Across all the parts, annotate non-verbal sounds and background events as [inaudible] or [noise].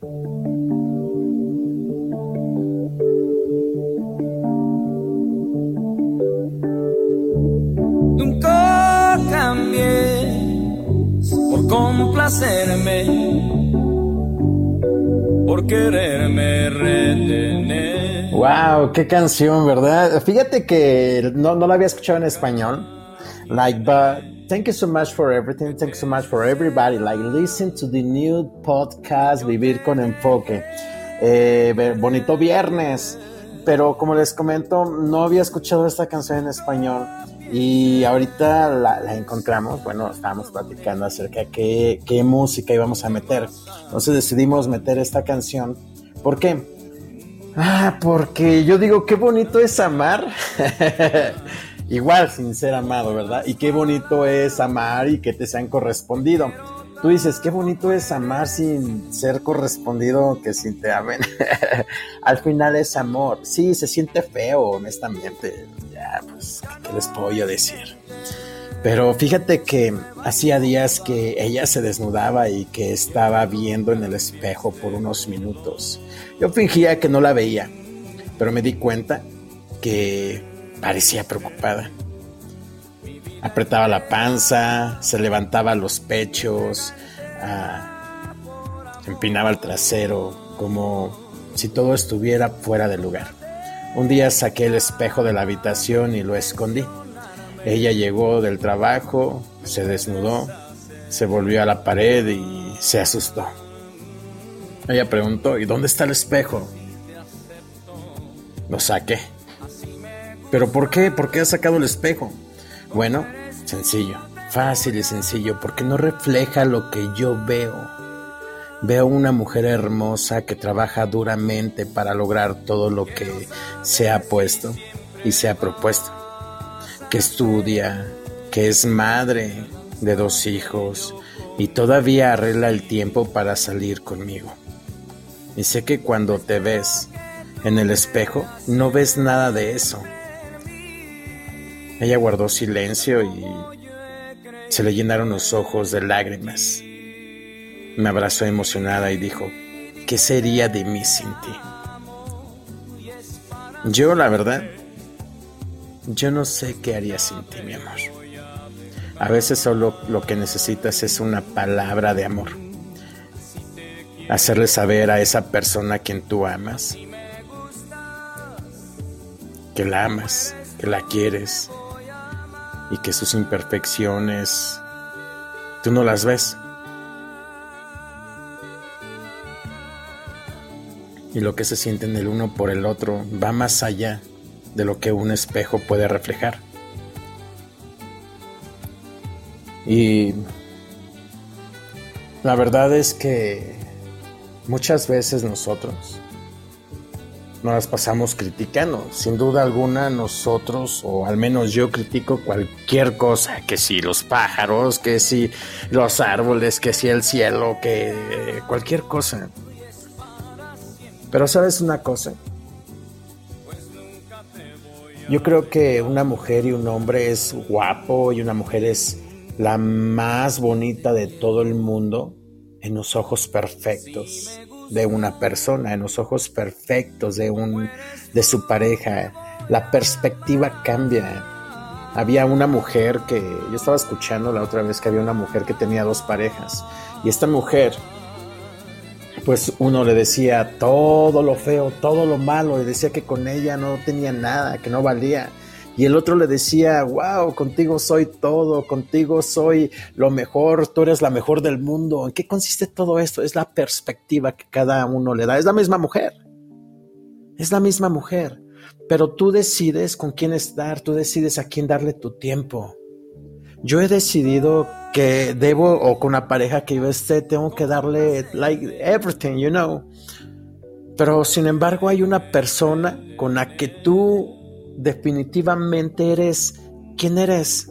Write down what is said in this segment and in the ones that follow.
Nunca cambié por complacerme, por quererme retener. Wow, qué canción, ¿verdad? Fíjate que no, no la había escuchado en español. Like, but thank you so much for everything. Thank you so much for everybody. Like, listen to the new podcast Vivir con Enfoque. Eh, bonito viernes. Pero como les comento, no había escuchado esta canción en español. Y ahorita la, encontramos, bueno, estábamos platicando acerca de qué, qué música íbamos a meter. Entonces decidimos meter esta canción. ¿Por qué? Ah, porque yo digo, qué bonito es amar. [laughs] igual sin ser amado, ¿verdad? Y qué bonito es amar y que te sean correspondido. Tú dices, qué bonito es amar sin ser correspondido que sin te amen. [laughs] Al final es amor. Sí, se siente feo, honestamente. Ya, pues, ¿qué les puedo yo decir? Pero fíjate que hacía días que ella se desnudaba y que estaba viendo en el espejo por unos minutos. Yo fingía que no la veía, pero me di cuenta que parecía preocupada. Apretaba la panza, se levantaba los pechos, ah, empinaba el trasero, como si todo estuviera fuera de lugar. Un día saqué el espejo de la habitación y lo escondí. Ella llegó del trabajo, se desnudó, se volvió a la pared y se asustó. Ella preguntó, ¿y dónde está el espejo? Lo saqué. ¿Pero por qué? ¿Por qué has sacado el espejo? Bueno, sencillo, fácil y sencillo, porque no refleja lo que yo veo. Veo una mujer hermosa que trabaja duramente para lograr todo lo que se ha puesto y se ha propuesto. Que estudia, que es madre de dos hijos y todavía arregla el tiempo para salir conmigo. Y sé que cuando te ves en el espejo no ves nada de eso ella guardó silencio y se le llenaron los ojos de lágrimas. Me abrazó emocionada y dijo, ¿qué sería de mí sin ti? Yo, la verdad, yo no sé qué haría sin ti, mi amor. A veces solo lo que necesitas es una palabra de amor. Hacerle saber a esa persona a quien tú amas que la amas, que la quieres, y que sus imperfecciones tú no las ves. Y lo que se siente en el uno por el otro va más allá de lo que un espejo puede reflejar. Y la verdad es que muchas veces nosotros nos las pasamos criticando. Sin duda alguna nosotros, o al menos yo critico cualquier cosa, que si los pájaros, que si los árboles, que si el cielo, que cualquier cosa. Pero sabes una cosa, yo creo que una mujer y un hombre es guapo y una mujer es la más bonita de todo el mundo en los ojos perfectos de una persona, en los ojos perfectos de, un, de su pareja. La perspectiva cambia. Había una mujer que, yo estaba escuchando la otra vez que había una mujer que tenía dos parejas. Y esta mujer, pues uno le decía todo lo feo, todo lo malo, le decía que con ella no tenía nada, que no valía. Y el otro le decía, wow, contigo soy todo, contigo soy lo mejor, tú eres la mejor del mundo. ¿En qué consiste todo esto? Es la perspectiva que cada uno le da. Es la misma mujer. Es la misma mujer. Pero tú decides con quién estar, tú decides a quién darle tu tiempo. Yo he decidido que debo, o con la pareja que yo esté, tengo que darle like everything, you know. Pero sin embargo hay una persona con la que tú definitivamente eres quien eres.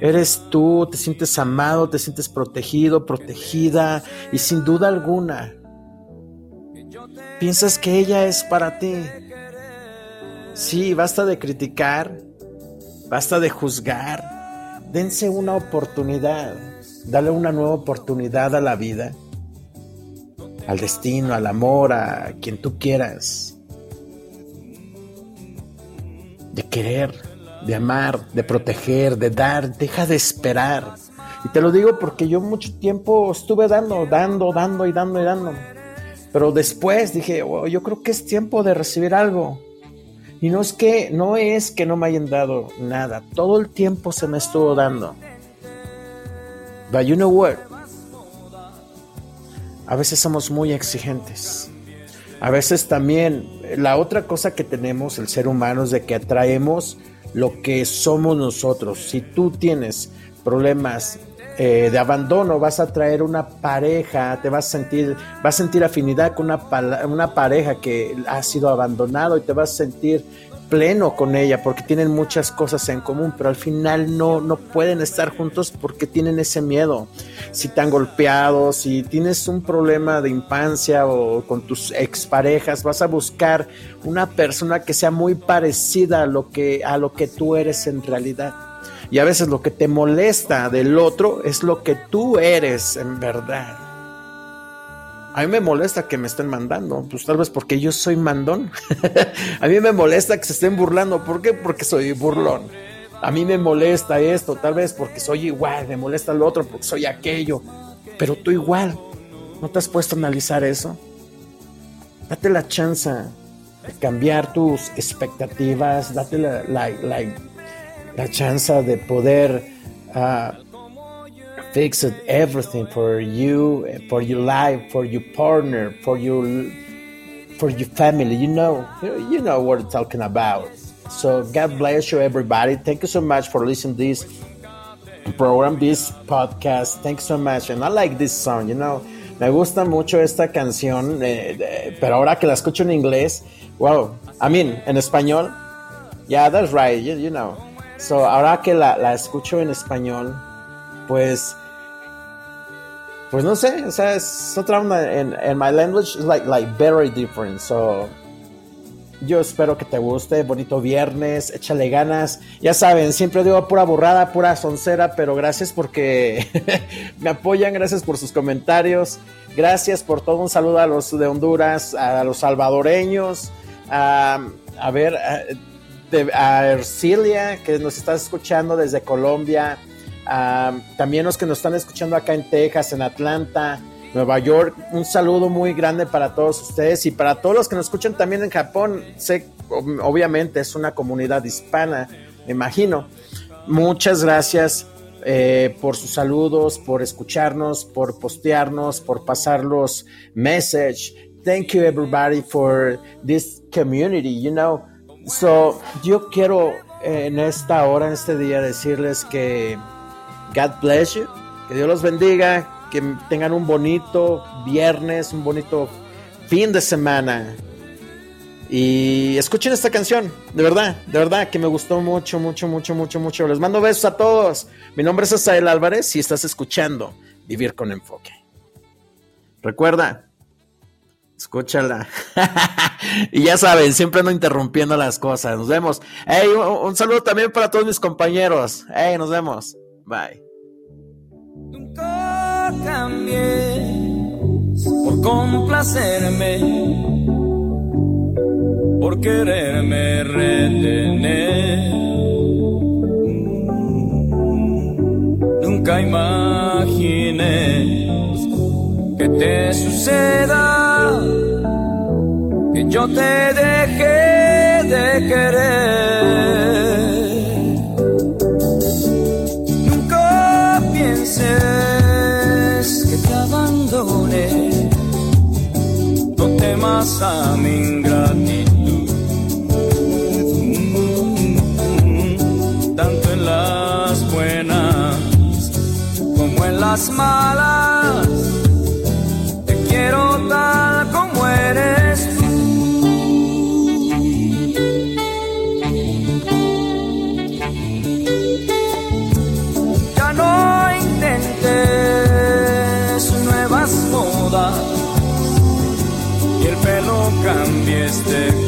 Eres tú, te sientes amado, te sientes protegido, protegida y sin duda alguna piensas que ella es para ti. Sí, basta de criticar, basta de juzgar. Dense una oportunidad, dale una nueva oportunidad a la vida. al destino, al amor, a quien tú quieras. De querer, de amar, de proteger, de dar, deja de esperar. Y te lo digo porque yo mucho tiempo estuve dando, dando, dando y dando y dando. Pero después dije, oh, yo creo que es tiempo de recibir algo. Y no es que no es que no me hayan dado nada, todo el tiempo se me estuvo dando. But you know what? A veces somos muy exigentes. A veces también la otra cosa que tenemos el ser humano es de que atraemos lo que somos nosotros. Si tú tienes problemas eh, de abandono, vas a traer una pareja, te vas a sentir, vas a sentir afinidad con una, una pareja que ha sido abandonado y te vas a sentir pleno con ella porque tienen muchas cosas en común, pero al final no, no pueden estar juntos porque tienen ese miedo. Si te han golpeado, si tienes un problema de infancia o con tus exparejas, vas a buscar una persona que sea muy parecida a lo que, a lo que tú eres en realidad. Y a veces lo que te molesta del otro es lo que tú eres en verdad. A mí me molesta que me estén mandando, pues tal vez porque yo soy mandón. [laughs] a mí me molesta que se estén burlando. ¿Por qué? Porque soy burlón. A mí me molesta esto, tal vez porque soy igual, me molesta lo otro porque soy aquello. Pero tú igual, ¿no te has puesto a analizar eso? Date la chance de cambiar tus expectativas, date la, la, la la chance de poder uh, fix everything for you, for your life, for your partner, for your for your family. You know, you know what I'm talking about. So God bless you, everybody. Thank you so much for listening to this program, this podcast. Thanks so much, and I like this song. You know, me gusta mucho esta canción, eh, pero ahora que la escucho en inglés, wow. I mean, en español. Yeah, that's right. You, you know. So, ahora que la, la escucho en español, pues pues no sé, o sea, es otra onda. En, en my language is like, like very different. So, yo espero que te guste. Bonito viernes, échale ganas. Ya saben, siempre digo pura burrada, pura soncera, pero gracias porque [laughs] me apoyan, gracias por sus comentarios. Gracias por todo. Un saludo a los de Honduras, a los salvadoreños. a ver, a Ercilia, que nos está escuchando desde Colombia, también los que nos están escuchando acá en Texas, en Atlanta, Nueva York. Un saludo muy grande para todos ustedes y para todos los que nos escuchan también en Japón. Sé, obviamente es una comunidad hispana, me imagino. Muchas gracias eh, por sus saludos, por escucharnos, por postearnos, por pasar los messages. Thank you everybody for this community. You know, So, yo quiero eh, en esta hora, en este día, decirles que God bless you, que Dios los bendiga, que tengan un bonito viernes, un bonito fin de semana. Y escuchen esta canción, de verdad, de verdad, que me gustó mucho, mucho, mucho, mucho, mucho. Les mando besos a todos. Mi nombre es Asael Álvarez y estás escuchando Vivir con Enfoque. Recuerda, Escúchala. [laughs] [laughs] y ya saben, siempre ando interrumpiendo las cosas. Nos vemos. Hey, un, saludo también para todos mis compañeros. Hey, nos vemos. Bye. Nunca cambié por complacerme, por quererme retener. Nunca imaginé que te suceda yo te dejé de querer. Nunca pienses que te abandone, no temas a mi ingratitud. Tanto en las buenas como en las malas jesteś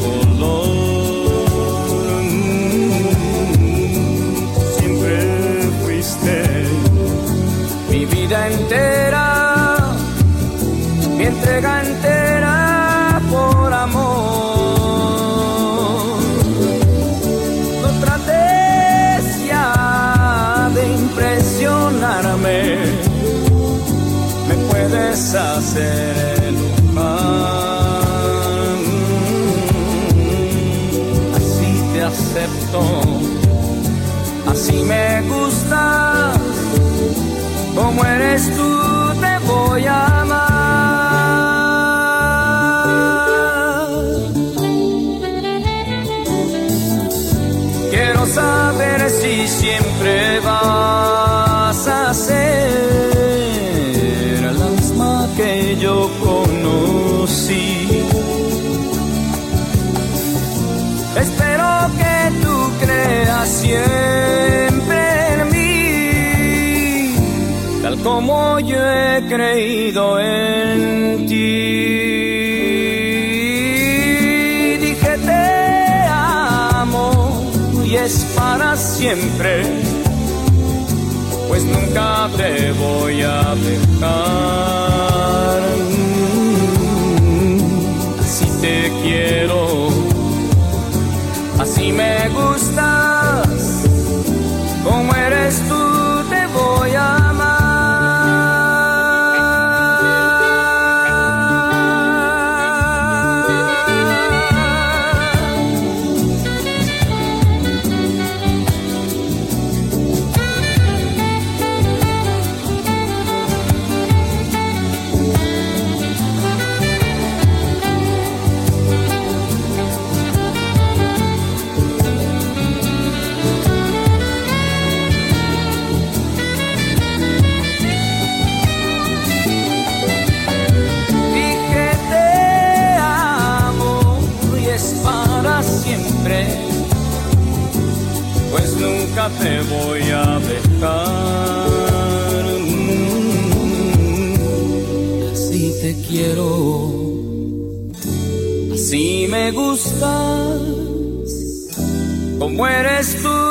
siempre vas a ser la misma que yo conocí. Espero que tú creas siempre en mí, tal como yo he creído en ti. Es para siempre, pues nunca te voy a dejar. Nunca te voy a dejar. Mm, Así te quiero, así me gustas, como eres tú.